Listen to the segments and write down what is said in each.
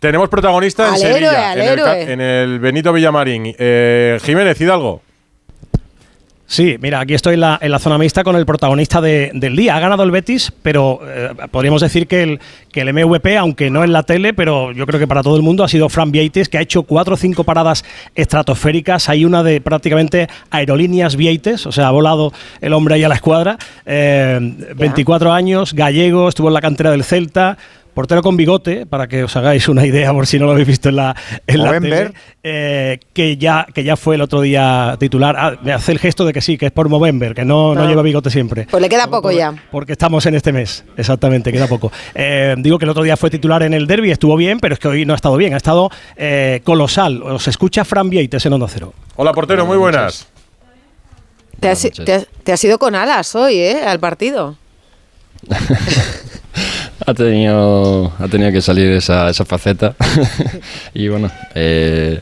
Tenemos protagonista en Al Sevilla, héroe, en, al el, ca- héroe. en el Benito Villamarín. Eh, Jiménez Hidalgo. Sí, mira, aquí estoy en la, en la zona mixta con el protagonista de- del día. Ha ganado el Betis, pero eh, podríamos decir que el, que el MVP, aunque no en la tele, pero yo creo que para todo el mundo ha sido Fran Vieites, que ha hecho cuatro o cinco paradas estratosféricas. Hay una de prácticamente aerolíneas Vieites, o sea, ha volado el hombre ahí a la escuadra. Eh, 24 años, gallego, estuvo en la cantera del Celta. Portero con bigote, para que os hagáis una idea, por si no lo habéis visto en la, en la Movember. tele, eh, que, ya, que ya fue el otro día titular. Ah, me hace el gesto de que sí, que es por Movember, que no, no lleva bigote siempre. Pues le queda poco ya. Porque estamos en este mes, exactamente, queda poco. Eh, digo que el otro día fue titular en el derby, estuvo bien, pero es que hoy no ha estado bien, ha estado eh, colosal. Os escucha Fran Vieites en Onda Cero. Hola, portero, muy buenas. Te has, noches. te has- te has ido con alas hoy, ¿eh? Al partido. Ha tenido, ha tenido que salir esa, esa faceta. y bueno, eh,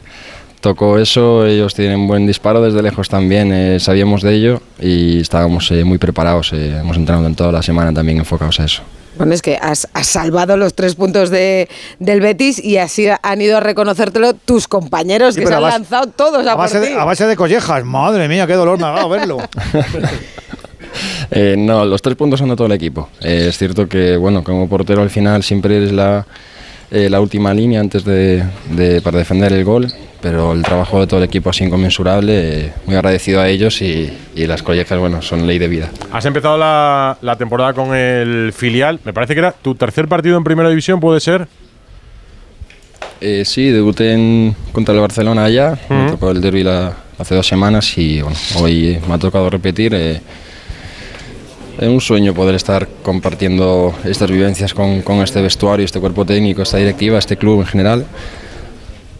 tocó eso. Ellos tienen buen disparo desde lejos también. eh, sabíamos de ello y estábamos eh, muy preparados. eh, hemos entrenado en toda la semana también enfocados a eso. Bueno, es que has, has salvado los tres puntos de, del Betis y así han ido a reconocértelo tus compañeros Sí, que pero se han base- lanzado todos a, A por base, ti. de, a base de collejas, madre mía, qué dolor me ha dado verlo. Eh, no, los tres puntos son de todo el equipo. Eh, es cierto que, bueno, como portero al final siempre eres la, eh, la última línea antes de, de- para defender el gol, pero el trabajo de todo el equipo sido inconmensurable. muy agradecido a ellos y, y las collejas, bueno, son ley de vida. Has empezado la, la temporada con el filial. Me parece que era tu tercer partido en primera división, ¿puede ser? Eh, sí, debuté en- contra el Barcelona allá, me Ujú. tocó el derby la- hace dos semanas y bueno, hoy me ha tocado repetir. eh, es un sueño poder estar compartiendo estas vivencias con, con este vestuario, este cuerpo técnico, esta directiva, este club en general,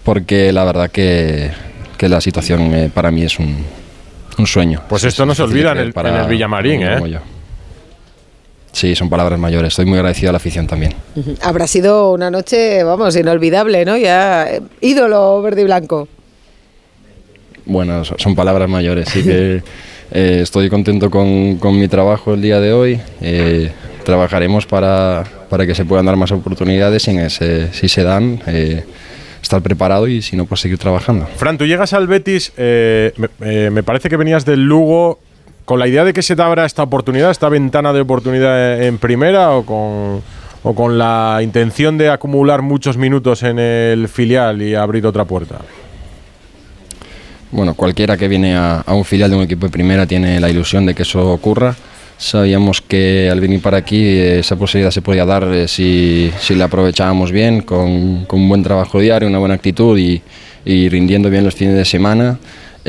porque la verdad que, que la situación eh, para mí es un, un sueño. Pues Es- esto no se olvida en el- para en el Villamarín, ¿eh? Sí, son palabras mayores. Estoy muy agradecido a la afición también. Habrá sido una noche, vamos, inolvidable, ¿no? Ya eh, ídolo verde y blanco. Bueno, so- son palabras mayores, sí que eh, estoy contento con, con mi trabajo el día de hoy. eh, trabajaremos para, para que se puedan dar más oportunidades y en ese, si se dan, eh, estar preparado y si no, pues seguir trabajando. Fran, tú llegas al Betis, eh, me, eh, me parece que venías del Lugo con la idea de que se te abra esta oportunidad, esta ventana de oportunidad en primera o con, o con la intención de acumular muchos minutos en el filial y abrir otra puerta. Bueno, cualquiera que viene a, a un filial de un equipo de primera tiene la ilusión de que eso ocurra. Sabíamos que al venir para aquí eh, esa posibilidad se podía dar eh, si, si la aprovechábamos bien, con, con un buen trabajo diario, una buena actitud y, y rindiendo bien los fines de semana.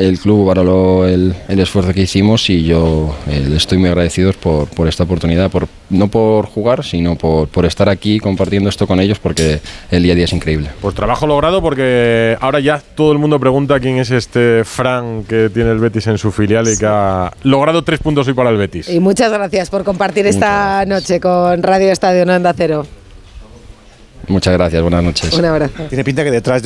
El club valoró el, el esfuerzo que hicimos y yo eh, le estoy muy agradecido por, por esta oportunidad, por, no por jugar, sino por, por estar aquí compartiendo esto con ellos porque el día a día es increíble. Pues trabajo logrado porque ahora ya todo el mundo pregunta quién es este Fran que tiene el Betis en su filial y que ha logrado tres puntos hoy para el Betis. Y muchas gracias por compartir esta noche con Radio Estadio Onda Cero. Muchas gracias, buenas noches. Un abrazo. Tiene pinta que detrás de